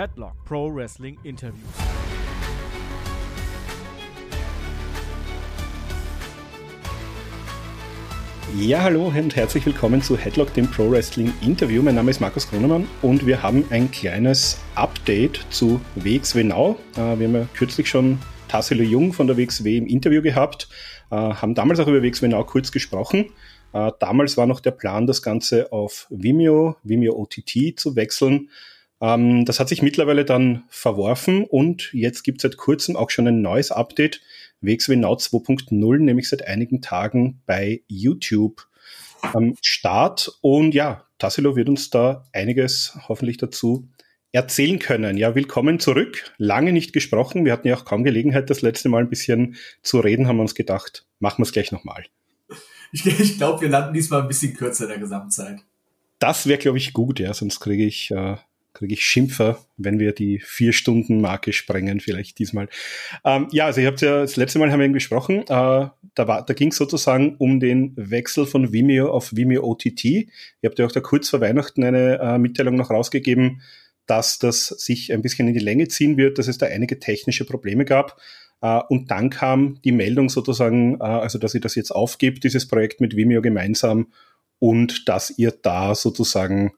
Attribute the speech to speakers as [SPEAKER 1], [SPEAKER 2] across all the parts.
[SPEAKER 1] Headlock Pro Wrestling Interviews.
[SPEAKER 2] Ja, hallo und herzlich willkommen zu Headlock, dem Pro Wrestling Interview. Mein Name ist Markus Grunemann und wir haben ein kleines Update zu WXW Now. Äh, wir haben ja kürzlich schon Tassilo Jung von der WXW im Interview gehabt, äh, haben damals auch über WXW Now kurz gesprochen. Äh, damals war noch der Plan, das Ganze auf Vimeo, Vimeo OTT zu wechseln. Ähm, das hat sich mittlerweile dann verworfen und jetzt gibt es seit kurzem auch schon ein neues Update, WXW Now 2.0, nämlich seit einigen Tagen bei YouTube am Start. Und ja, Tassilo wird uns da einiges hoffentlich dazu erzählen können. Ja, willkommen zurück. Lange nicht gesprochen. Wir hatten ja auch kaum Gelegenheit, das letzte Mal ein bisschen zu reden, haben wir uns gedacht, machen wir es gleich nochmal.
[SPEAKER 3] Ich, ich glaube, wir landen diesmal ein bisschen kürzer in der Gesamtzeit.
[SPEAKER 2] Das wäre, glaube ich, gut, ja, sonst kriege ich äh, kriege ich Schimpfer, wenn wir die vier Stunden Marke sprengen, vielleicht diesmal. Ähm, ja, also ich habe ja das letzte Mal haben wir eben gesprochen. Äh, da da ging es sozusagen um den Wechsel von Vimeo auf Vimeo OTT. Ihr habt ja auch da kurz vor Weihnachten eine äh, Mitteilung noch rausgegeben, dass das sich ein bisschen in die Länge ziehen wird, dass es da einige technische Probleme gab. Uh, und dann kam die Meldung sozusagen, uh, also dass ihr das jetzt aufgibt, dieses Projekt mit Vimeo gemeinsam und dass ihr da sozusagen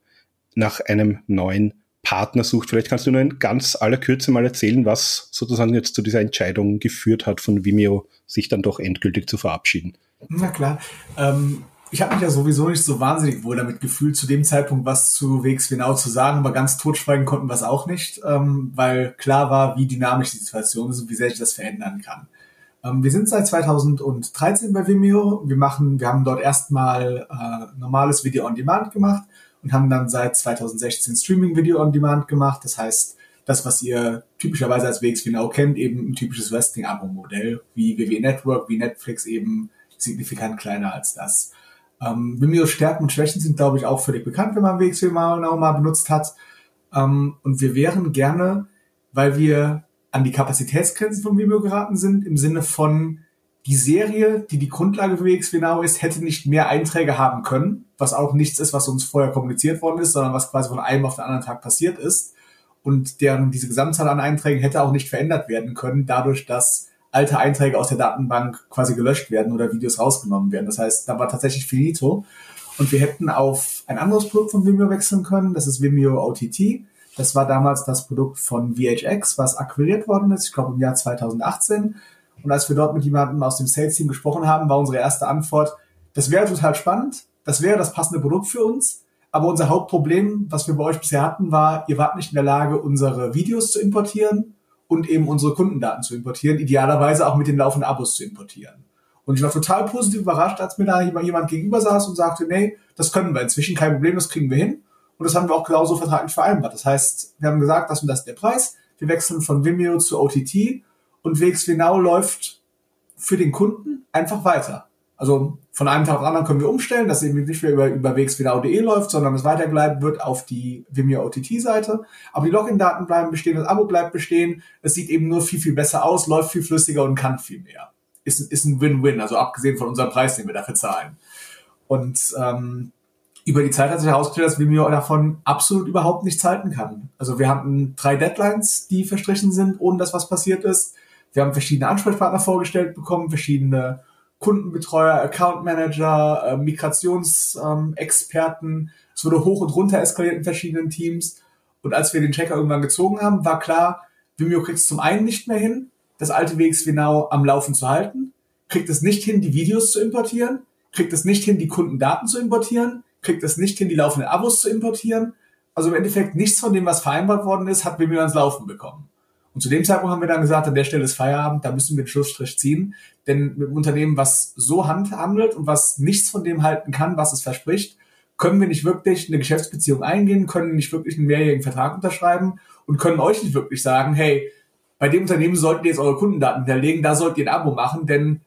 [SPEAKER 2] nach einem neuen Partner sucht. Vielleicht kannst du nur in ganz aller Kürze mal erzählen, was sozusagen jetzt zu dieser Entscheidung geführt hat, von Vimeo sich dann doch endgültig zu verabschieden.
[SPEAKER 3] Na klar. Ähm, ich habe mich ja sowieso nicht so wahnsinnig wohl damit gefühlt, zu dem Zeitpunkt was zu Wegs genau zu sagen, aber ganz totschweigen konnten wir es auch nicht, ähm, weil klar war, wie dynamisch die Situation ist und wie sehr sich das verändern kann. Ähm, wir sind seit 2013 bei Vimeo. Wir machen, wir haben dort erstmal äh, normales Video on Demand gemacht und haben dann seit 2016 Streaming Video on Demand gemacht. Das heißt, das, was ihr typischerweise als WX genau kennt, eben ein typisches Wrestling-Abo-Modell, wie WWE Network, wie Netflix eben signifikant kleiner als das. Ähm, Vimeo Stärken und Schwächen sind, glaube ich, auch völlig bekannt, wenn man WX genau mal benutzt hat. Ähm, und wir wären gerne, weil wir an die Kapazitätsgrenzen von Vimeo geraten sind, im Sinne von, die Serie, die die Grundlage für WXW Now ist, hätte nicht mehr Einträge haben können, was auch nichts ist, was uns vorher kommuniziert worden ist, sondern was quasi von einem auf den anderen Tag passiert ist. Und deren diese Gesamtzahl an Einträgen hätte auch nicht verändert werden können, dadurch, dass alte Einträge aus der Datenbank quasi gelöscht werden oder Videos rausgenommen werden. Das heißt, da war tatsächlich finito. Und wir hätten auf ein anderes Produkt von Vimeo wechseln können. Das ist Vimeo OTT. Das war damals das Produkt von VHX, was akquiriert worden ist, ich glaube im Jahr 2018. Und als wir dort mit jemandem aus dem Sales-Team gesprochen haben, war unsere erste Antwort, das wäre total spannend, das wäre das passende Produkt für uns. Aber unser Hauptproblem, was wir bei euch bisher hatten, war, ihr wart nicht in der Lage, unsere Videos zu importieren und eben unsere Kundendaten zu importieren, idealerweise auch mit den laufenden Abos zu importieren. Und ich war total positiv überrascht, als mir da jemand gegenüber saß und sagte, nee, das können wir inzwischen, kein Problem, das kriegen wir hin. Und das haben wir auch genauso vertraglich vereinbart. Das heißt, wir haben gesagt, das und das ist der Preis. Wir wechseln von Vimeo zu OTT und WXW Now läuft für den Kunden einfach weiter. Also von einem Tag auf den anderen können wir umstellen, dass eben nicht mehr über, über wxwnow.de läuft, sondern es weitergeleitet wird auf die Vimeo OTT-Seite. Aber die Login-Daten bleiben bestehen, das Abo bleibt bestehen. Es sieht eben nur viel, viel besser aus, läuft viel flüssiger und kann viel mehr. Ist, ist ein Win-Win, also abgesehen von unserem Preis, den wir dafür zahlen. Und ähm, über die Zeit hat sich herausgestellt, dass Vimeo davon absolut überhaupt nichts halten kann. Also wir hatten drei Deadlines, die verstrichen sind, ohne dass was passiert ist. Wir haben verschiedene Ansprechpartner vorgestellt bekommen, verschiedene Kundenbetreuer, Account Manager, äh, Migrationsexperten. Ähm, es wurde hoch und runter eskaliert in verschiedenen Teams. Und als wir den Checker irgendwann gezogen haben, war klar, Vimeo kriegt es zum einen nicht mehr hin, das alte WXW Now am Laufen zu halten, kriegt es nicht hin, die Videos zu importieren, kriegt es nicht hin, die Kundendaten zu importieren, kriegt es nicht hin, die laufenden Abos zu importieren. Also im Endeffekt nichts von dem, was vereinbart worden ist, hat Vimeo ans Laufen bekommen. Und zu dem Zeitpunkt haben wir dann gesagt, an der Stelle ist Feierabend, da müssen wir den Schlussstrich ziehen. Denn mit einem Unternehmen, was so handelt und was nichts von dem halten kann, was es verspricht, können wir nicht wirklich eine Geschäftsbeziehung eingehen, können nicht wirklich einen mehrjährigen Vertrag unterschreiben und können euch nicht wirklich sagen, hey, bei dem Unternehmen solltet ihr jetzt eure Kundendaten hinterlegen, da solltet ihr ein Abo machen, denn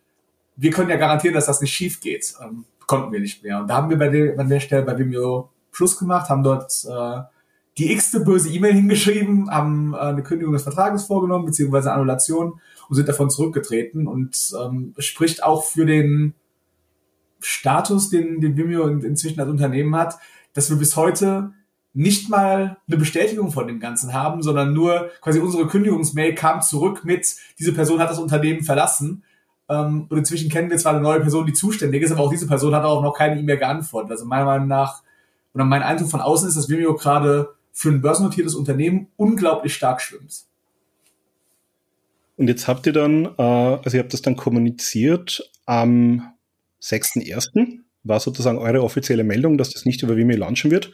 [SPEAKER 3] wir können ja garantieren, dass das nicht schief geht. Ähm, konnten wir nicht mehr. Und da haben wir bei der, bei der Stelle bei Vimeo Schluss gemacht, haben dort äh, die x-te böse E-Mail hingeschrieben, haben äh, eine Kündigung des Vertrages vorgenommen, beziehungsweise Annulation und sind davon zurückgetreten und ähm, spricht auch für den Status, den, den Vimeo in, inzwischen als Unternehmen hat, dass wir bis heute nicht mal eine Bestätigung von dem Ganzen haben, sondern nur quasi unsere Kündigungsmail kam zurück mit, diese Person hat das Unternehmen verlassen. Ähm, und inzwischen kennen wir zwar eine neue Person, die zuständig ist, aber auch diese Person hat auch noch keine E-Mail geantwortet. Also meiner Meinung nach, oder mein Eindruck von außen ist, dass Vimeo gerade für ein börsennotiertes Unternehmen unglaublich stark schwimmt.
[SPEAKER 2] Und jetzt habt ihr dann, äh, also ihr habt das dann kommuniziert am 6.1. war sozusagen eure offizielle Meldung, dass das nicht über Vimeo launchen wird.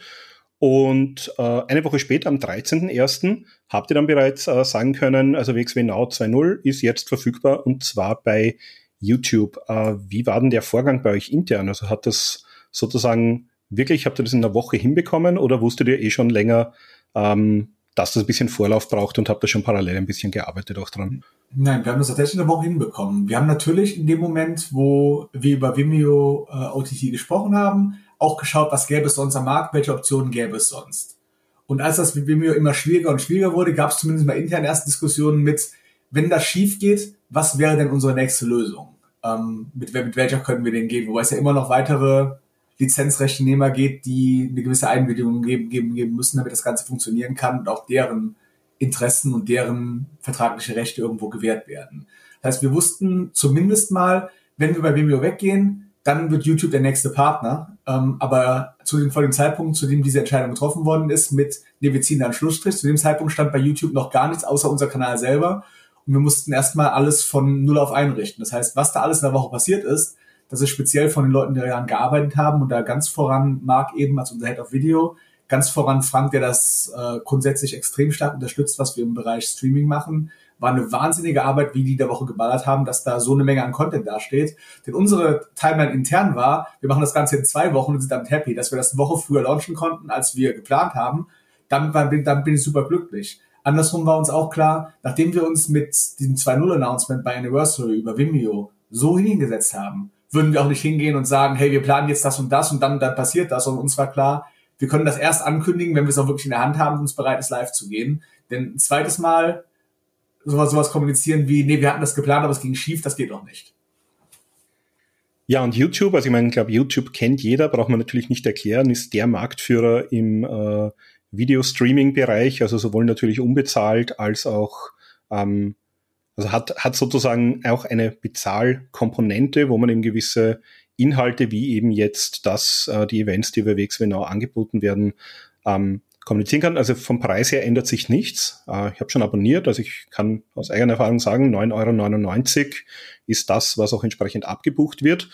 [SPEAKER 2] Und äh, eine Woche später, am 13.01., habt ihr dann bereits äh, sagen können, also WXW Now 2.0 ist jetzt verfügbar und zwar bei YouTube. Wie war denn der Vorgang bei euch intern? Also hat das sozusagen wirklich, habt ihr das in einer Woche hinbekommen oder wusstet ihr eh schon länger, ähm, dass das ein bisschen Vorlauf braucht und habt da schon parallel ein bisschen gearbeitet auch dran?
[SPEAKER 3] Nein, wir haben das tatsächlich eine Woche hinbekommen. Wir haben natürlich in dem Moment, wo wir über Vimeo äh, OTT gesprochen haben, auch geschaut, was gäbe es sonst am Markt, welche Optionen gäbe es sonst. Und als das mit Vimeo immer schwieriger und schwieriger wurde, gab es zumindest mal intern erste Diskussionen mit, wenn das schief geht, was wäre denn unsere nächste Lösung? Ähm, mit, mit welcher können wir denn gehen? Wobei es ja immer noch weitere Lizenzrechtnehmer geht, die eine gewisse Einwilligung geben, geben, geben müssen, damit das Ganze funktionieren kann und auch deren Interessen und deren vertragliche Rechte irgendwo gewährt werden. Das heißt, wir wussten zumindest mal, wenn wir bei Vimeo weggehen, dann wird YouTube der nächste Partner. Ähm, aber zu dem, vor dem Zeitpunkt, zu dem diese Entscheidung getroffen worden ist, mit, nee, wir ziehen da einen Schlussstrich, zu dem Zeitpunkt stand bei YouTube noch gar nichts außer unser Kanal selber. Und wir mussten erstmal alles von Null auf einrichten. Das heißt, was da alles in der Woche passiert ist, das ist speziell von den Leuten, die daran gearbeitet haben und da ganz voran Marc eben als unser Head of Video, ganz voran Frank, der das äh, grundsätzlich extrem stark unterstützt, was wir im Bereich Streaming machen, war eine wahnsinnige Arbeit, wie die der Woche geballert haben, dass da so eine Menge an Content dasteht. Denn unsere Timeline intern war, wir machen das Ganze in zwei Wochen und sind damit happy, dass wir das eine Woche früher launchen konnten, als wir geplant haben. Dann, war, dann bin ich super glücklich. Andersrum war uns auch klar, nachdem wir uns mit diesem 2.0-Announcement bei Anniversary über Vimeo so hingesetzt haben, würden wir auch nicht hingehen und sagen, hey, wir planen jetzt das und das und dann, dann passiert das. Und uns war klar, wir können das erst ankündigen, wenn wir es auch wirklich in der Hand haben und uns bereit ist, live zu gehen. Denn ein zweites Mal sowas, sowas kommunizieren wie, nee, wir hatten das geplant, aber es ging schief, das geht doch nicht.
[SPEAKER 2] Ja, und YouTube, also ich meine, ich glaube, YouTube kennt jeder, braucht man natürlich nicht erklären, ist der Marktführer im äh, Video-Streaming-Bereich, also sowohl natürlich unbezahlt als auch, ähm, also hat, hat sozusagen auch eine Bezahlkomponente, wo man eben gewisse Inhalte wie eben jetzt das, äh, die Events, die über WXW angeboten werden, ähm, kommunizieren kann. Also vom Preis her ändert sich nichts. Äh, ich habe schon abonniert, also ich kann aus eigener Erfahrung sagen, 9,99 Euro ist das, was auch entsprechend abgebucht wird.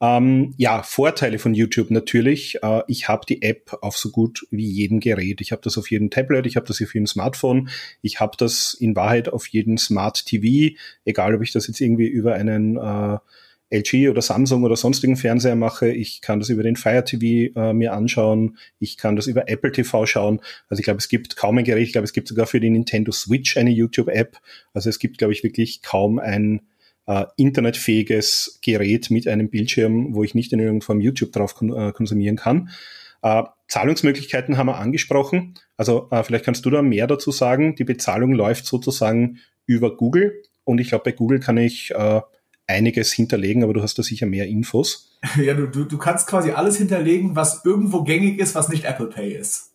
[SPEAKER 2] Ähm, ja, Vorteile von YouTube natürlich. Äh, ich habe die App auf so gut wie jedem Gerät. Ich habe das auf jedem Tablet, ich habe das auf jedem Smartphone, ich habe das in Wahrheit auf jedem Smart TV, egal ob ich das jetzt irgendwie über einen äh, LG oder Samsung oder sonstigen Fernseher mache. Ich kann das über den Fire TV äh, mir anschauen. Ich kann das über Apple TV schauen. Also ich glaube, es gibt kaum ein Gerät. Ich glaube, es gibt sogar für die Nintendo Switch eine YouTube-App. Also es gibt, glaube ich, wirklich kaum ein äh, internetfähiges Gerät mit einem Bildschirm, wo ich nicht in irgendeiner Form YouTube drauf kon äh, konsumieren kann. Äh, Zahlungsmöglichkeiten haben wir angesprochen. Also äh, vielleicht kannst du da mehr dazu sagen. Die Bezahlung läuft sozusagen über Google. Und ich glaube, bei Google kann ich äh, einiges hinterlegen, aber du hast da sicher mehr Infos.
[SPEAKER 3] Ja, du, du, du kannst quasi alles hinterlegen, was irgendwo gängig ist, was nicht Apple Pay ist.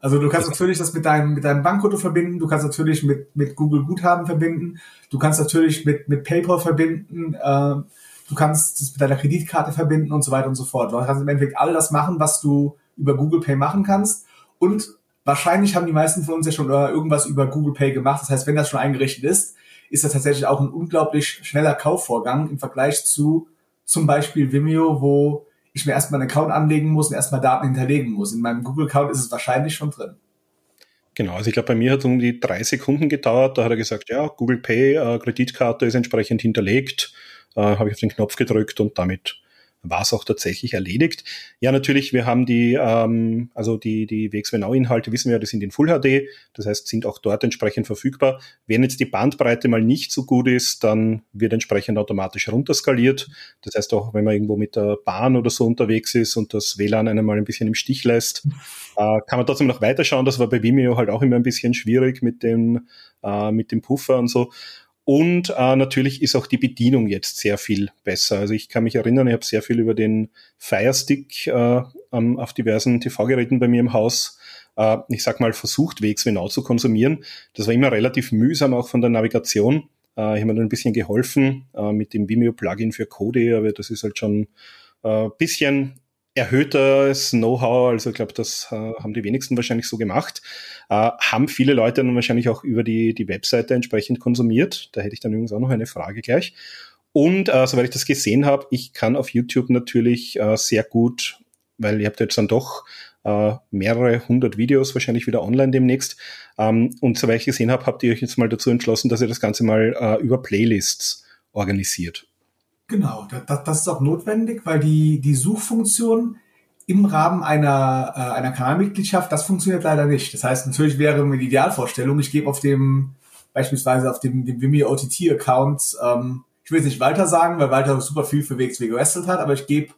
[SPEAKER 3] Also du kannst natürlich das mit deinem, mit deinem Bankkonto verbinden, du kannst natürlich mit, mit Google Guthaben verbinden, du kannst natürlich mit, mit PayPal verbinden, äh, du kannst das mit deiner Kreditkarte verbinden und so weiter und so fort. Du kannst im Endeffekt all das machen, was du über Google Pay machen kannst. Und wahrscheinlich haben die meisten von uns ja schon irgendwas über Google Pay gemacht. Das heißt, wenn das schon eingerichtet ist, ist das tatsächlich auch ein unglaublich schneller Kaufvorgang im Vergleich zu zum Beispiel Vimeo, wo ich mir erstmal einen Account anlegen muss und erstmal Daten hinterlegen muss. In meinem Google-Account ist es wahrscheinlich schon drin.
[SPEAKER 2] Genau, also ich glaube, bei mir hat es um die drei Sekunden gedauert. Da hat er gesagt, ja, Google Pay, äh, Kreditkarte ist entsprechend hinterlegt. Äh, Habe ich auf den Knopf gedrückt und damit war es auch tatsächlich erledigt. Ja, natürlich, wir haben die, ähm, also die, die WXW-Now-Inhalte, wissen wir, die sind in Full HD, das heißt, sind auch dort entsprechend verfügbar. Wenn jetzt die Bandbreite mal nicht so gut ist, dann wird entsprechend automatisch runterskaliert. Das heißt, auch wenn man irgendwo mit der Bahn oder so unterwegs ist und das WLAN einen mal ein bisschen im Stich lässt, äh, kann man trotzdem noch weiterschauen. Das war bei Vimeo halt auch immer ein bisschen schwierig mit dem, äh, mit dem Puffer und so. Und äh, natürlich ist auch die Bedienung jetzt sehr viel besser. Also ich kann mich erinnern, ich habe sehr viel über den Firestick äh, auf diversen TV-Geräten bei mir im Haus, äh, ich sag mal, versucht, WXW zu konsumieren. Das war immer relativ mühsam, auch von der Navigation. Äh, ich habe mir dann ein bisschen geholfen äh, mit dem Vimeo-Plugin für Kode, aber das ist halt schon äh, bisschen erhöhtes Know-how, also ich glaube, das äh, haben die wenigsten wahrscheinlich so gemacht, äh, haben viele Leute dann wahrscheinlich auch über die, die Webseite entsprechend konsumiert. Da hätte ich dann übrigens auch noch eine Frage gleich. Und äh, soweit ich das gesehen habe, ich kann auf YouTube natürlich äh, sehr gut, weil ihr habt jetzt dann doch äh, mehrere hundert Videos wahrscheinlich wieder online demnächst. Ähm, und soweit ich gesehen habe, habt ihr euch jetzt mal dazu entschlossen, dass ihr das Ganze mal äh, über Playlists organisiert.
[SPEAKER 3] Genau, das, das ist auch notwendig, weil die, die Suchfunktion im Rahmen einer, äh, einer Kanalmitgliedschaft, das funktioniert leider nicht. Das heißt, natürlich wäre mir die Idealvorstellung, ich gebe auf dem, beispielsweise auf dem, dem Vimeo OTT-Account, ähm, ich will jetzt nicht Walter sagen, weil Walter super viel für WXW gewrestelt hat, aber ich gebe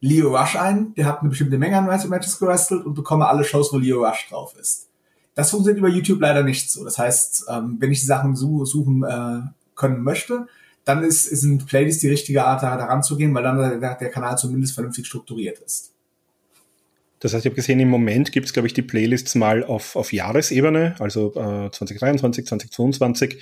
[SPEAKER 3] Leo Rush ein, der hat eine bestimmte Menge an Matches gewrestelt und bekomme alle Shows, wo Leo Rush drauf ist. Das funktioniert über YouTube leider nicht so. Das heißt, ähm, wenn ich die Sachen suchen äh, können möchte, dann ist, ist ein Playlist die richtige Art, da ranzugehen, weil dann der, der Kanal zumindest vernünftig strukturiert ist.
[SPEAKER 2] Das heißt, ich habe gesehen, im Moment gibt es, glaube ich, die Playlists mal auf, auf Jahresebene, also äh, 2023, 2022.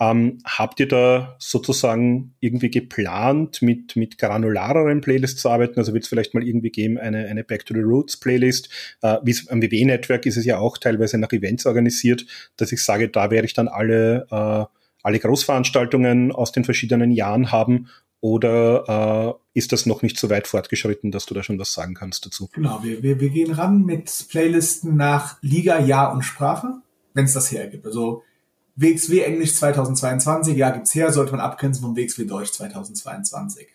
[SPEAKER 2] Ähm, habt ihr da sozusagen irgendwie geplant, mit, mit granulareren Playlists zu arbeiten? Also wird es vielleicht mal irgendwie geben, eine, eine Back to the Roots Playlist? Äh, wie am WW-Network ist es ja auch teilweise nach Events organisiert, dass ich sage, da werde ich dann alle äh, alle Großveranstaltungen aus den verschiedenen Jahren haben oder äh, ist das noch nicht so weit fortgeschritten, dass du da schon was sagen kannst dazu?
[SPEAKER 3] Genau, wir, wir, wir gehen ran mit Playlisten nach Liga, Jahr und Sprache, wenn es das hergibt. Also WXW Englisch 2022, ja, gibt's her, sollte man abgrenzen vom WXW Deutsch 2022.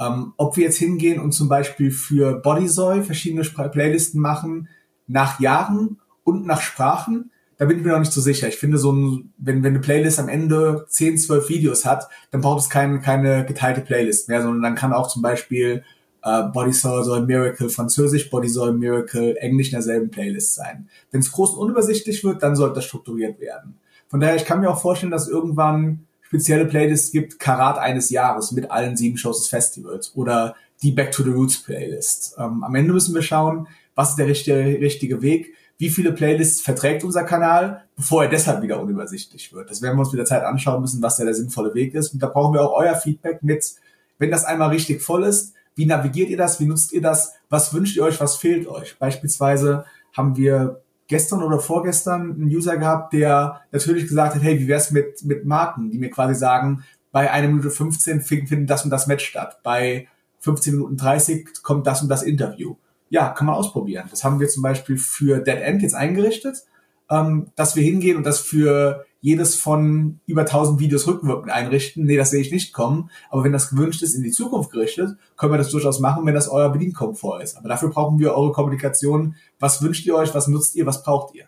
[SPEAKER 3] Ähm, ob wir jetzt hingehen und zum Beispiel für Bodysoy verschiedene Playlisten machen, nach Jahren und nach Sprachen, da bin ich mir noch nicht so sicher. Ich finde so ein, wenn, wenn eine Playlist am Ende 10, 12 Videos hat, dann braucht es keine, keine geteilte Playlist mehr, sondern dann kann auch zum Beispiel äh, Body Soul Soul Miracle Französisch, Body Soul Miracle Englisch in derselben Playlist sein. Wenn es groß und unübersichtlich wird, dann sollte das strukturiert werden. Von daher, ich kann mir auch vorstellen, dass irgendwann spezielle Playlists gibt, Karat eines Jahres mit allen sieben Shows des Festivals oder die Back to the Roots Playlist. Ähm, am Ende müssen wir schauen, was ist der richtige, richtige Weg wie viele Playlists verträgt unser Kanal, bevor er deshalb wieder unübersichtlich wird. Das werden wir uns mit der Zeit anschauen müssen, was da der sinnvolle Weg ist. Und da brauchen wir auch euer Feedback mit, wenn das einmal richtig voll ist, wie navigiert ihr das, wie nutzt ihr das, was wünscht ihr euch, was fehlt euch. Beispielsweise haben wir gestern oder vorgestern einen User gehabt, der natürlich gesagt hat, hey, wie wär's mit, mit Marken, die mir quasi sagen, bei 1 Minute 15 findet das und das Match statt, bei 15 Minuten 30 kommt das und das Interview ja, kann man ausprobieren. Das haben wir zum Beispiel für Dead End jetzt eingerichtet, ähm, dass wir hingehen und das für jedes von über 1000 Videos rückwirkend einrichten. Nee, das sehe ich nicht kommen. Aber wenn das gewünscht ist, in die Zukunft gerichtet, können wir das durchaus machen, wenn das euer Bedienkomfort ist. Aber dafür brauchen wir eure Kommunikation. Was wünscht ihr euch? Was nutzt ihr? Was braucht ihr?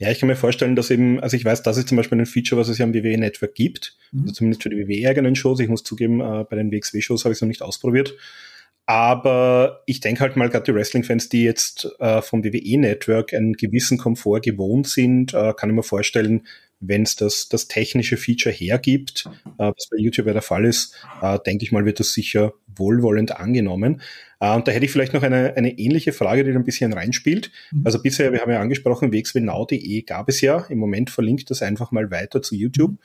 [SPEAKER 2] Ja, ich kann mir vorstellen, dass eben, also ich weiß, das ist zum Beispiel ein Feature, was es ja im WWE-Network gibt, mhm. also zumindest für die WWE-eigenen Shows. Ich muss zugeben, äh, bei den WXW-Shows habe ich es noch nicht ausprobiert. Aber ich denke halt mal, gerade die Wrestling-Fans, die jetzt äh, vom WWE-Network einen gewissen Komfort gewohnt sind, äh, kann ich mir vorstellen, wenn es das, das technische Feature hergibt, äh, was bei YouTube ja der Fall ist, äh, denke ich mal, wird das sicher wohlwollend angenommen. Äh, und da hätte ich vielleicht noch eine, eine ähnliche Frage, die da ein bisschen reinspielt. Mhm. Also bisher, wir haben ja angesprochen, wxwnau.de gab es ja. Im Moment verlinkt das einfach mal weiter zu YouTube.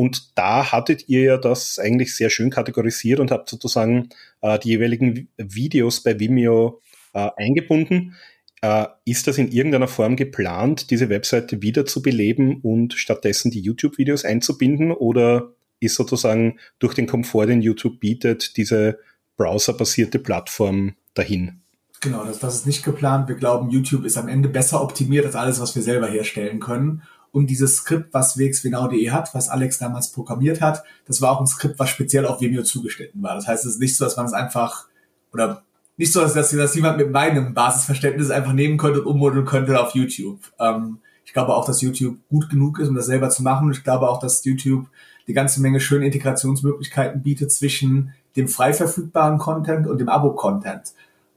[SPEAKER 2] Und da hattet ihr ja das eigentlich sehr schön kategorisiert und habt sozusagen äh, die jeweiligen Videos bei Vimeo äh, eingebunden. Äh, ist das in irgendeiner Form geplant, diese Webseite wieder zu beleben und stattdessen die YouTube-Videos einzubinden? Oder ist sozusagen durch den Komfort, den YouTube bietet, diese browserbasierte Plattform dahin?
[SPEAKER 3] Genau, das, das ist nicht geplant. Wir glauben, YouTube ist am Ende besser optimiert als alles, was wir selber herstellen können. Und dieses Skript, was wxwenau.de hat, was Alex damals programmiert hat, das war auch ein Skript, was speziell auf Vimeo zugeschnitten war. Das heißt, es ist nicht so, dass man es einfach, oder nicht so, dass, dass jemand mit meinem Basisverständnis einfach nehmen könnte und ummodeln könnte auf YouTube. Ähm, ich glaube auch, dass YouTube gut genug ist, um das selber zu machen. Ich glaube auch, dass YouTube die ganze Menge schöne Integrationsmöglichkeiten bietet zwischen dem frei verfügbaren Content und dem Abo-Content,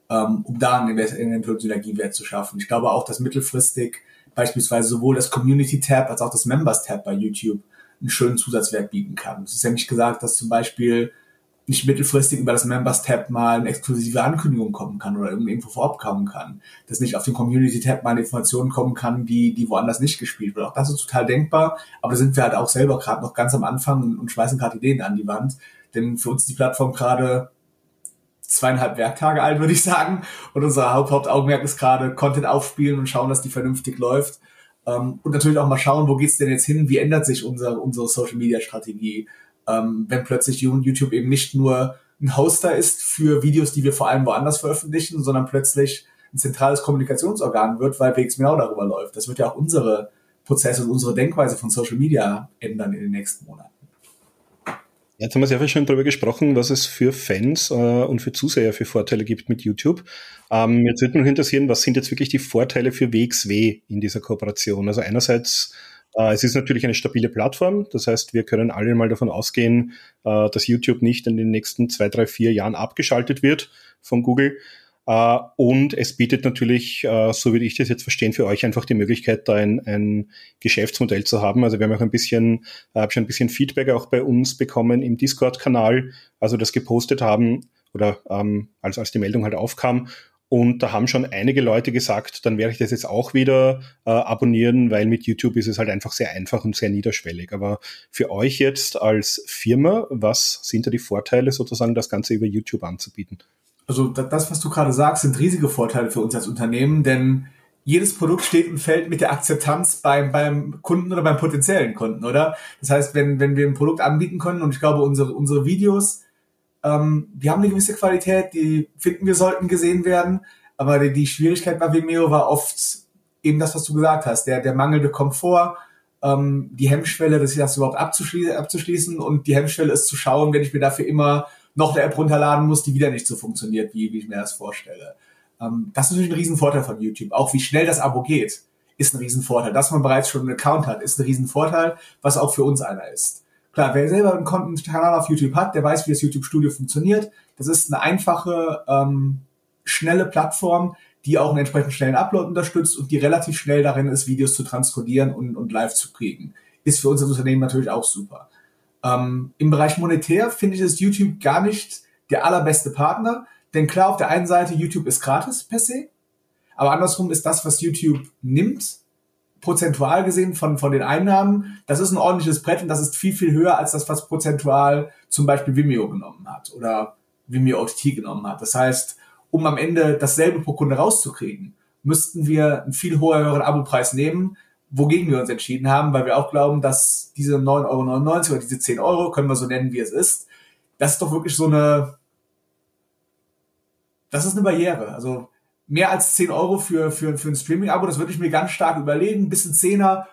[SPEAKER 3] ähm, um da einen eventuellen Synergiewert zu schaffen. Ich glaube auch, dass mittelfristig beispielsweise sowohl das Community-Tab als auch das Members-Tab bei YouTube einen schönen Zusatzwert bieten kann. Es ist ja nicht gesagt, dass zum Beispiel nicht mittelfristig über das Members-Tab mal eine exklusive Ankündigung kommen kann oder irgendeine Info vorab kommen kann. Dass nicht auf den Community-Tab mal eine Information kommen kann, die, die woanders nicht gespielt wird. Auch das ist total denkbar, aber da sind wir halt auch selber gerade noch ganz am Anfang und schmeißen gerade Ideen an die Wand. Denn für uns ist die Plattform gerade zweieinhalb Werktage alt, würde ich sagen. Und unser Haupt Hauptaugenmerk ist gerade Content aufspielen und schauen, dass die vernünftig läuft. Ähm, und natürlich auch mal schauen, wo geht's denn jetzt hin? Wie ändert sich unser, unsere Social-Media-Strategie? ähm, wenn plötzlich YouTube eben nicht nur ein Hoster ist für Videos, die wir vor allem woanders veröffentlichen, sondern plötzlich ein zentrales Kommunikationsorgan wird, weil WX genau darüber läuft. Das wird ja auch unsere Prozesse und unsere Denkweise von Social Media ändern in den nächsten Monaten.
[SPEAKER 2] Jetzt haben wir sehr viel schon darüber gesprochen, was es für Fans äh, und für Zuseher für Vorteile gibt mit YouTube. Ähm, jetzt würde mich interessieren, was sind jetzt wirklich die Vorteile für WXW in dieser Kooperation? Also einerseits äh, es ist natürlich eine stabile Plattform. Das heißt, wir können alle mal davon ausgehen, äh, dass YouTube nicht in den nächsten zwei, drei, vier Jahren abgeschaltet wird von Google. Uh, und es bietet natürlich, uh, so würde ich das jetzt verstehen, für euch einfach die Möglichkeit, da ein, ein Geschäftsmodell zu haben. Also wir haben auch ein bisschen, uh, habe schon ein bisschen Feedback auch bei uns bekommen im Discord-Kanal, also das gepostet haben oder um, ähm, als, als die Meldung halt aufkam und da haben schon einige Leute gesagt, dann werde ich das jetzt auch wieder äh, abonnieren, weil mit YouTube ist es halt einfach sehr einfach und sehr niederschwellig. Aber für euch jetzt als Firma, was sind da die Vorteile sozusagen, das Ganze über YouTube anzubieten?
[SPEAKER 3] Also das, was du gerade sagst, sind riesige Vorteile für uns als Unternehmen, denn jedes Produkt steht und fällt mit der Akzeptanz beim, beim Kunden oder beim potenziellen Kunden, oder? Das heißt, wenn, wenn wir ein Produkt anbieten können und ich glaube, unsere, unsere Videos ähm, die haben eine gewisse Qualität, die finden wir sollten gesehen werden. Aber die, die Schwierigkeit bei Vimeo war oft eben das, was du gesagt hast, der, der mangelnde Komfort, ähm, die Hemmschwelle, das, das überhaupt abzuschließen, abzuschließen und die Hemmschwelle ist zu schauen, wenn ich mir dafür immer noch eine App runterladen muss, die wieder nicht so funktioniert, wie, wie ich mir das vorstelle. Ähm, das ist natürlich ein Riesenvorteil von YouTube. Auch wie schnell das Abo geht, ist ein Riesenvorteil. Dass man bereits schon einen Account hat, ist ein Riesenvorteil, was auch für uns einer ist. Klar, wer selber einen Content-Kanal auf YouTube hat, der weiß, wie das YouTube-Studio funktioniert. Das ist eine einfache, ähm, schnelle Plattform, die auch einen entsprechend schnellen Upload unterstützt und die relativ schnell darin ist, Videos zu transkodieren und, und live zu kriegen. Ist für unser Unternehmen natürlich auch super. Ähm, Im Bereich monetär finde ich das YouTube gar nicht der allerbeste Partner, denn klar, auf der einen Seite YouTube ist gratis per se, aber andersrum ist das, was YouTube nimmt, prozentual gesehen von, von den Einnahmen, das ist ein ordentliches Brett und das ist viel, viel höher als das, was prozentual zum Beispiel Vimeo genommen hat oder Vimeo OTT genommen hat. Das heißt, um am Ende dasselbe pro Kunde rauszukriegen, müssten wir einen viel höheren Abopreis nehmen, wogegen wir uns entschieden haben, weil wir auch glauben, dass diese 9,99 Euro oder diese 10 Euro, können wir so nennen, wie es ist, das ist doch wirklich so eine, das ist eine Barriere. Also mehr als 10 Euro für, für, für ein Streaming-Abo, das würde ich mir ganz stark überlegen. Ein bisschen Zehner,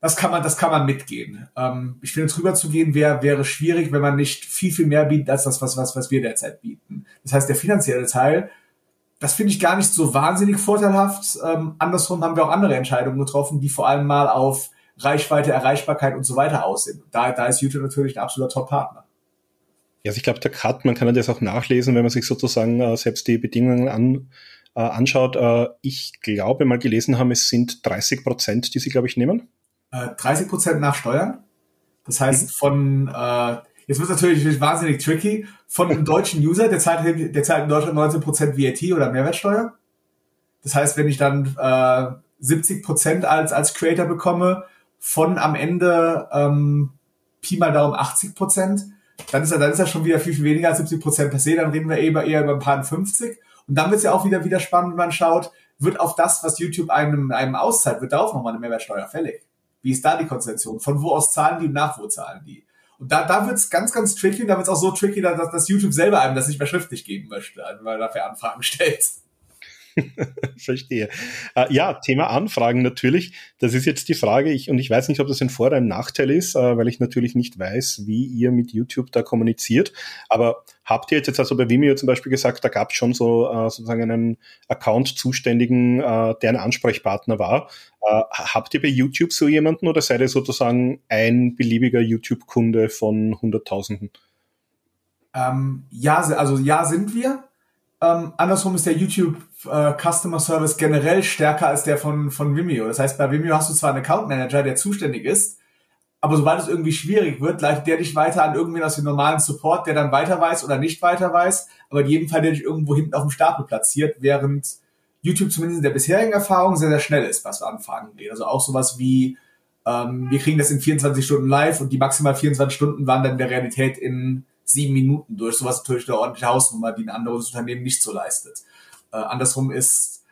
[SPEAKER 3] das kann man, das kann man mitgehen. Ähm, ich finde, drüber zu gehen wäre, wäre schwierig, wenn man nicht viel, viel mehr bietet als das, was, was, was wir derzeit bieten. Das heißt, der finanzielle Teil, das finde ich gar nicht so wahnsinnig vorteilhaft. Ähm, andersrum haben wir auch andere Entscheidungen getroffen, die vor allem mal auf Reichweite, Erreichbarkeit und so weiter aussehen. Da, da ist YouTube natürlich ein absoluter Top-Partner.
[SPEAKER 2] Ja, also ich glaube, der Cut, man kann das auch nachlesen, wenn man sich sozusagen äh, selbst die Bedingungen an, äh, anschaut. Äh, ich glaube, mal gelesen haben, es sind 30 Prozent, die sie, glaube ich, nehmen.
[SPEAKER 3] 30 äh, Prozent nach Steuern. Das heißt, mhm. von, äh, jetzt wird es natürlich wahnsinnig tricky, von einem deutschen User, der zahlt, der zahlt in Deutschland 19 Prozent VAT oder Mehrwertsteuer. Das heißt, wenn ich dann äh, 70 Prozent als, als Creator bekomme, von am Ende ähm, Pi mal Daumen 80 Prozent, dann ist er, dann ist er schon wieder viel, viel weniger als 70 Prozent per se, dann reden wir eher, eher über ein paar 50. Und dann wird es ja auch wieder, wieder spannend, wenn man schaut, wird auf das, was YouTube einem, einem auszahlt, wird darauf nochmal eine Mehrwertsteuer fällig? Wie ist da die Konstellation? Von wo aus zahlen die und nach wo zahlen die? Und da, da wird es ganz, ganz tricky, da wird es auch so tricky, dass, dass YouTube selber einem das nicht mehr schriftlich geben möchte, also weil man dafür Anfragen stellt.
[SPEAKER 2] Verstehe. Äh, ja, Thema Anfragen natürlich. Das ist jetzt die Frage, ich, und ich weiß nicht, ob das ein Vor- oder ein Nachteil ist, äh, weil ich natürlich nicht weiß, wie ihr mit YouTube da kommuniziert. Aber habt ihr jetzt, also bei Vimeo zum Beispiel gesagt, da gab es schon so äh, sozusagen einen Account-Zuständigen, äh, der ein Ansprechpartner war. Äh, habt ihr bei YouTube so jemanden oder seid ihr sozusagen ein beliebiger YouTube-Kunde von Hunderttausenden?
[SPEAKER 3] Ähm, ja, also ja sind wir. Ähm, andersrum ist der YouTube äh, Customer Service generell stärker als der von, von Vimeo. Das heißt, bei Vimeo hast du zwar einen Account Manager, der zuständig ist, Aber sobald es irgendwie schwierig wird, leitet der dich weiter an irgendwen aus dem normalen Support, der dann weiter weiß oder nicht weiter weiß, aber in jedem Fall der dich irgendwo hinten auf dem Stapel platziert, während YouTube zumindest in der bisherigen Erfahrung sehr, sehr schnell ist, was Anfragen geht. Also auch sowas wie, ähm, wir kriegen das in 24 Stunden live und die maximal 24 Stunden waren dann in der Realität in sieben Minuten durch. Sowas natürlich eine ordentliche Hausnummer, die ein anderes Unternehmen nicht so leistet. Äh, andersrum ist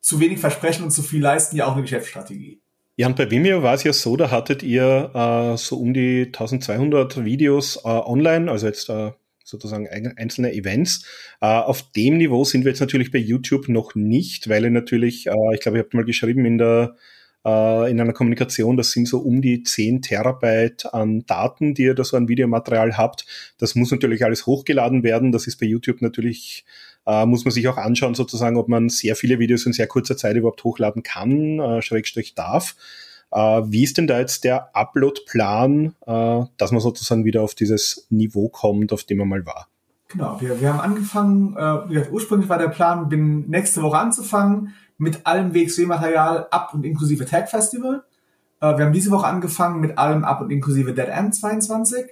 [SPEAKER 3] zu wenig Versprechen und zu viel leisten ja auch eine Geschäftsstrategie.
[SPEAKER 2] Ja, und bei Vimeo war es ja so, da hattet ihr äh, so um die 1200 Videos äh, online, also jetzt äh, sozusagen einzelne Events. Äh, auf dem Niveau sind wir jetzt natürlich bei YouTube noch nicht, weil ihr natürlich, äh, ich glaube, ihr habt mal geschrieben in der äh, in einer Kommunikation, das sind so um die 10 Terabyte an Daten, die ihr da so an Videomaterial habt. Das muss natürlich alles hochgeladen werden. Das ist bei YouTube natürlich äh, muss man sich auch anschauen, sozusagen, ob man sehr viele Videos in sehr kurzer Zeit überhaupt hochladen kann, äh, Schrägstrich darf. Äh, wie ist denn da jetzt der Upload-Plan, äh, dass man sozusagen wieder auf dieses Niveau kommt, auf dem man mal war?
[SPEAKER 3] Genau, wir, wir haben angefangen, äh, ursprünglich war der Plan, bin nächste Woche anzufangen mit allem WXW-Material ab und inklusive Tag Festival. Äh, wir haben diese Woche angefangen mit allem ab und inklusive Dead End 22.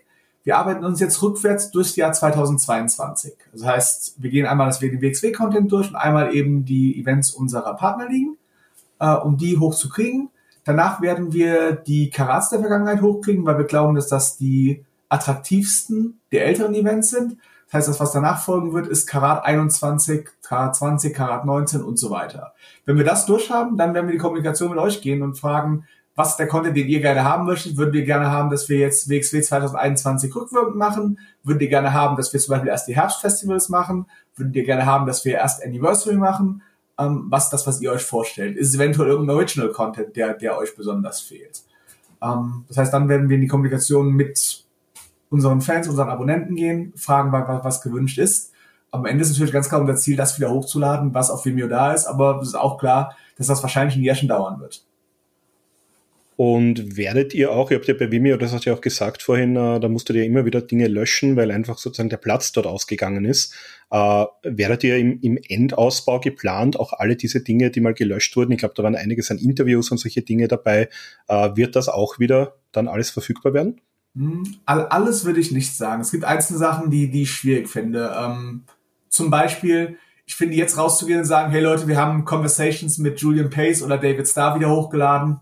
[SPEAKER 3] Wir arbeiten uns jetzt rückwärts durchs Jahr 2022. Das heißt, wir gehen einmal das WXW-Content durch und einmal eben die Events unserer Partnerligen, äh, um die hochzukriegen. Danach werden wir die Karats der Vergangenheit hochkriegen, weil wir glauben, dass das die attraktivsten der älteren Events sind. Das heißt, das, was danach folgen wird, ist Karat 21, Karat 20, Karat 19 und so weiter. Wenn wir das durchhaben, dann werden wir die Kommunikation mit euch gehen und fragen, was ist der Content, den ihr gerne haben möchtet? Würden wir gerne haben, dass wir jetzt WXW 2021 rückwirkend machen? Würden ihr gerne haben, dass wir zum Beispiel erst die Herbstfestivals machen? Würden ihr gerne haben, dass wir erst Anniversary machen? Ähm, was ist das, was ihr euch vorstellt? Ist es eventuell irgendein Original Content, der, der euch besonders fehlt? Ähm, das heißt, dann werden wir in die Kommunikation mit unseren Fans, unseren Abonnenten gehen, fragen, was, was gewünscht ist. Am Ende ist natürlich ganz klar unser Ziel, das wieder hochzuladen, was auf Vimeo da ist, aber es ist auch klar, dass das wahrscheinlich ein Jahr schon dauern wird.
[SPEAKER 2] Und werdet ihr auch, ihr habt ja bei Vimeo, das hast du ja auch gesagt vorhin, äh, da musstet ihr immer wieder Dinge löschen, weil einfach sozusagen der Platz dort ausgegangen ist. Äh, werdet ihr im, im Endausbau geplant, auch alle diese Dinge, die mal gelöscht wurden, ich glaube, da waren einiges an Interviews und solche Dinge dabei, äh, wird das auch wieder dann alles verfügbar werden?
[SPEAKER 3] Hm, alles würde ich nicht sagen. Es gibt einzelne Sachen, die, die ich schwierig finde. Ähm, zum Beispiel, ich finde jetzt rauszugehen und sagen, hey Leute, wir haben Conversations mit Julian Pace oder David Starr wieder hochgeladen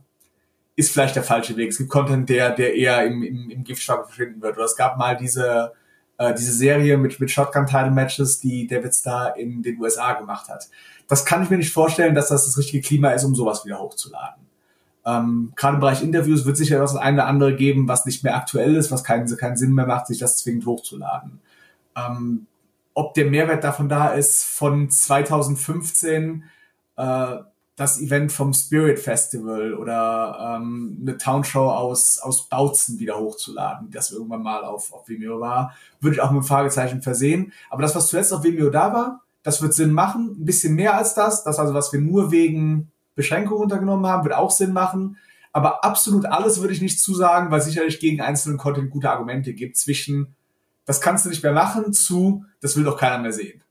[SPEAKER 3] ist vielleicht der falsche Weg. Es gibt Content, der, der eher im, im, im Giftschwamm verschwinden wird. Oder es gab mal diese, äh, diese Serie mit, mit Shotgun-Title-Matches, die David Starr in den USA gemacht hat. Das kann ich mir nicht vorstellen, dass das das richtige Klima ist, um sowas wieder hochzuladen. Ähm, Gerade im Bereich Interviews wird sicher das eine oder andere geben, was nicht mehr aktuell ist, was keinen, keinen Sinn mehr macht, sich das zwingend hochzuladen. Ähm, ob der Mehrwert davon da ist, von 2015 äh, das Event vom Spirit Festival oder ähm, eine Townshow aus, aus Bautzen wieder hochzuladen, das irgendwann mal auf, auf Vimeo war, würde ich auch mit einem Fragezeichen versehen. Aber das, was zuletzt auf Vimeo da war, das wird Sinn machen. Ein bisschen mehr als das. Das also, was wir nur wegen Beschränkungen untergenommen haben, wird auch Sinn machen. Aber absolut alles würde ich nicht zusagen, weil sicherlich gegen einzelnen Content gute Argumente gibt zwischen, das kannst du nicht mehr machen, zu, das will doch keiner mehr sehen.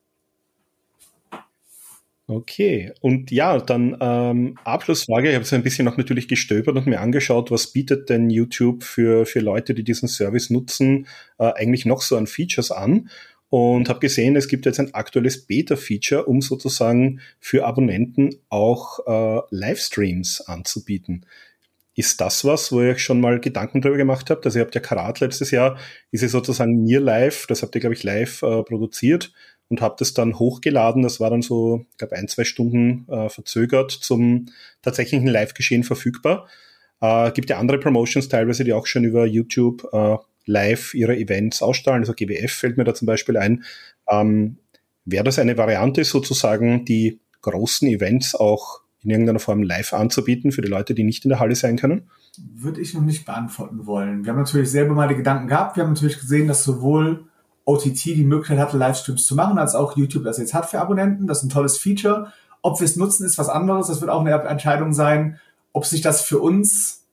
[SPEAKER 2] Okay, und ja, dann ähm, Abschlussfrage. Ich habe so ein bisschen noch natürlich gestöbert und mir angeschaut, was bietet denn YouTube für, für Leute, die diesen Service nutzen, äh, eigentlich noch so an Features an. Und habe gesehen, es gibt jetzt ein aktuelles Beta-Feature, um sozusagen für Abonnenten auch äh, Livestreams anzubieten. Ist das was, wo ihr euch schon mal Gedanken darüber gemacht habt? Also ihr habt ja Karat letztes Jahr, ist es sozusagen mir live, das habt ihr, glaube ich, live äh, produziert und habe das dann hochgeladen. Das war dann so, ich glaube, ein, zwei Stunden äh, verzögert zum tatsächlichen Live-Geschehen verfügbar. Äh, gibt ja andere Promotions teilweise, die auch schon über YouTube äh, live ihre Events ausstrahlen. Also GWF fällt mir da zum Beispiel ein. Ähm, Wäre das eine Variante, sozusagen die großen Events auch in irgendeiner Form live anzubieten für die Leute, die nicht in der Halle sein können?
[SPEAKER 3] Würde ich noch nicht beantworten wollen. Wir haben natürlich selber mal die Gedanken gehabt. Wir haben natürlich gesehen, dass sowohl OTT die Möglichkeit hatte, Livestreams zu machen, als auch YouTube das jetzt hat für Abonnenten. Das ist ein tolles Feature. Ob wir es nutzen, ist was anderes. Das wird auch eine Entscheidung sein, ob sich das für uns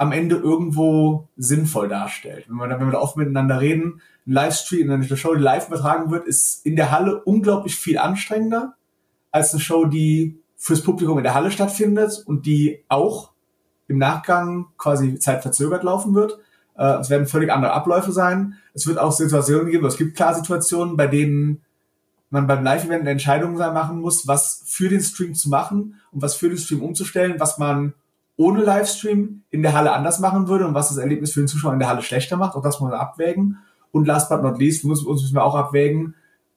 [SPEAKER 3] am Ende irgendwo sinnvoll darstellt. Wenn wir, wenn wir da oft miteinander reden, ein Livestream, eine Show, die live übertragen wird, ist in der Halle unglaublich viel anstrengender als eine Show, die fürs Publikum in der Halle stattfindet und die auch im Nachgang quasi zeitverzögert laufen wird. Äh, es werden völlig andere Abläufe sein. Es wird auch Situationen geben, es gibt klar Situationen, bei denen man beim Live-Event eine Entscheidung machen muss, was für den Stream zu machen und was für den Stream umzustellen, was man ohne Livestream in der Halle anders machen würde und was das Erlebnis für den Zuschauer in der Halle schlechter macht. Auch das muss man abwägen. Und last but not least muss, müssen wir auch abwägen,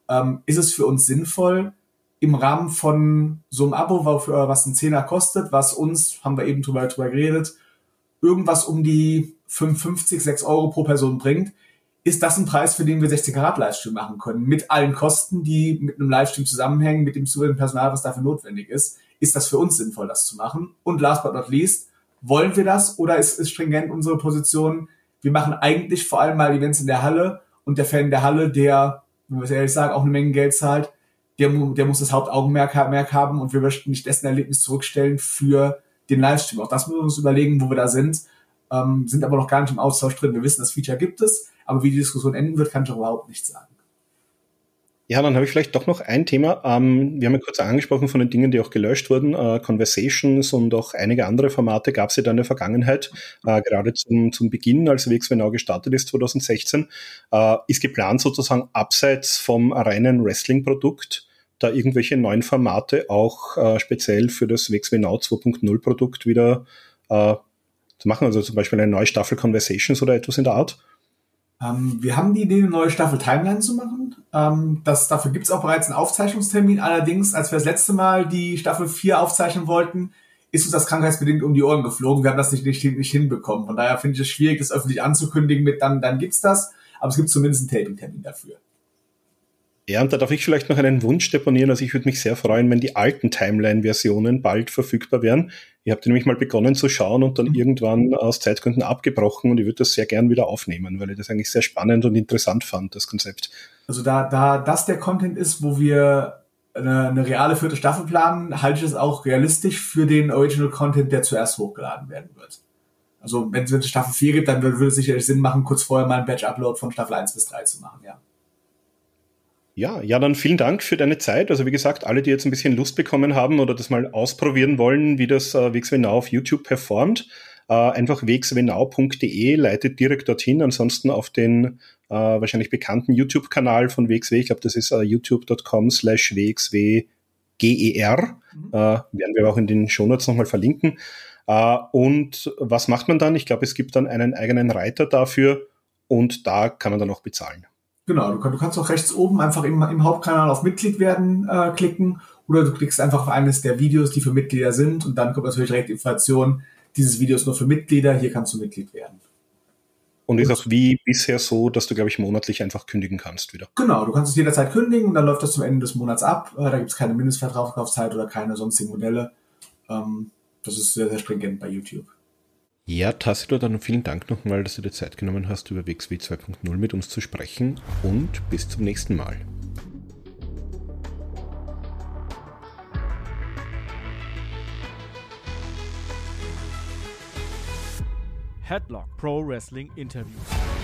[SPEAKER 3] ähm, ist es für uns sinnvoll, im Rahmen von so einem Abo, was ein Zehner kostet, was uns, haben wir eben drüber, drüber geredet, irgendwas um die 5,50, 6 Euro pro Person bringt, ist das ein Preis, für den wir 60 Grad Livestream machen können. Mit allen Kosten, die mit einem Livestream zusammenhängen, mit dem zusätzlichen Personal, was dafür notwendig ist, ist das für uns sinnvoll, das zu machen. Und last but not least, wollen wir das oder ist, ist stringent unsere Position, wir machen eigentlich vor allem mal Events in der Halle und der Fan der Halle, der, wenn wir es ehrlich sagen, auch eine Menge Geld zahlt, der, der muss das Hauptaugenmerk haben und wir möchten nicht dessen Erlebnis zurückstellen für den Livestream. Auch das müssen wir uns überlegen, wo wir da sind, ähm, sind aber noch gar nicht im Austausch drin. Wir wissen, das Feature gibt es, aber wie die Diskussion enden wird, kann ich überhaupt nicht sagen.
[SPEAKER 2] Ja, dann habe ich vielleicht doch noch ein Thema. Ähm, wir haben ja kurz angesprochen von den Dingen, die auch gelöscht wurden. Äh, Conversations und auch einige andere Formate gab es ja dann in der Vergangenheit, äh, gerade zum, zum Beginn, als WXW gestartet ist, 2016. Äh, ist geplant sozusagen abseits vom reinen Wrestling-Produkt da irgendwelche neuen Formate auch äh, speziell für das WXW 2.0 Produkt wieder äh, zu machen. Also zum Beispiel eine neue Staffel Conversations oder etwas in der Art.
[SPEAKER 3] Ähm, wir haben die Idee, eine neue Staffel Timeline zu machen. Ähm, das, dafür gibt es auch bereits einen Aufzeichnungstermin. Allerdings, als wir das letzte Mal die Staffel 4 aufzeichnen wollten, ist uns das krankheitsbedingt um die Ohren geflogen. Wir haben das nicht, nicht, nicht hinbekommen. Von daher finde ich es schwierig, das öffentlich anzukündigen mit dann, dann gibt's das. Aber es gibt zumindest einen Taping-Termin dafür.
[SPEAKER 2] Ja, und da darf ich vielleicht noch einen Wunsch deponieren. Also ich würde mich sehr freuen, wenn die alten Timeline-Versionen bald verfügbar wären. Ich habe nämlich mal begonnen zu schauen und dann mhm. irgendwann aus Zeitgründen abgebrochen und ich würde das sehr gern wieder aufnehmen, weil ich das eigentlich sehr spannend und interessant fand, das Konzept.
[SPEAKER 3] Also da, da das der Content ist, wo wir eine, eine reale vierte Staffel planen, halte ich es auch realistisch für den Original Content, der zuerst hochgeladen werden wird. Also wenn es eine Staffel 4 gibt, dann würde es sicherlich Sinn machen, kurz vorher mal ein Batch-Upload von Staffel 1 bis 3 zu machen, ja.
[SPEAKER 2] Ja, ja, dann vielen Dank für deine Zeit. Also wie gesagt, alle, die jetzt ein bisschen Lust bekommen haben oder das mal ausprobieren wollen, wie das äh, WXW Now auf YouTube performt, äh, einfach wxwnau.de leitet direkt dorthin. Ansonsten auf den äh, wahrscheinlich bekannten YouTube-Kanal von WXW, ich glaube, das ist äh, youtube.com slash wxwger, mhm. äh, werden wir auch in den Shownotes nochmal verlinken. Äh, und was macht man dann? Ich glaube, es gibt dann einen eigenen Reiter dafür und da kann man dann auch bezahlen.
[SPEAKER 3] Genau, du, du kannst auch rechts oben einfach im, im Hauptkanal auf Mitglied werden äh, klicken oder du klickst einfach auf eines der Videos, die für Mitglieder sind und dann kommt natürlich direkt Information, dieses Video ist nur für Mitglieder, hier kannst du Mitglied werden.
[SPEAKER 2] Und ist auch wie bisher so, dass du, glaube ich, monatlich einfach kündigen kannst wieder.
[SPEAKER 3] Genau, du kannst es jederzeit kündigen und dann läuft das zum Ende des Monats ab. Äh, da gibt es keine Mindestvertragslaufzeit oder keine sonstigen Modelle. Ähm, das ist sehr, sehr stringent bei YouTube.
[SPEAKER 2] Ja, Tassilo, dann vielen Dank nochmal, dass du dir Zeit genommen hast, über WXW 2.0 mit uns zu sprechen und bis zum nächsten Mal.
[SPEAKER 1] Headlock Pro Wrestling Interviews.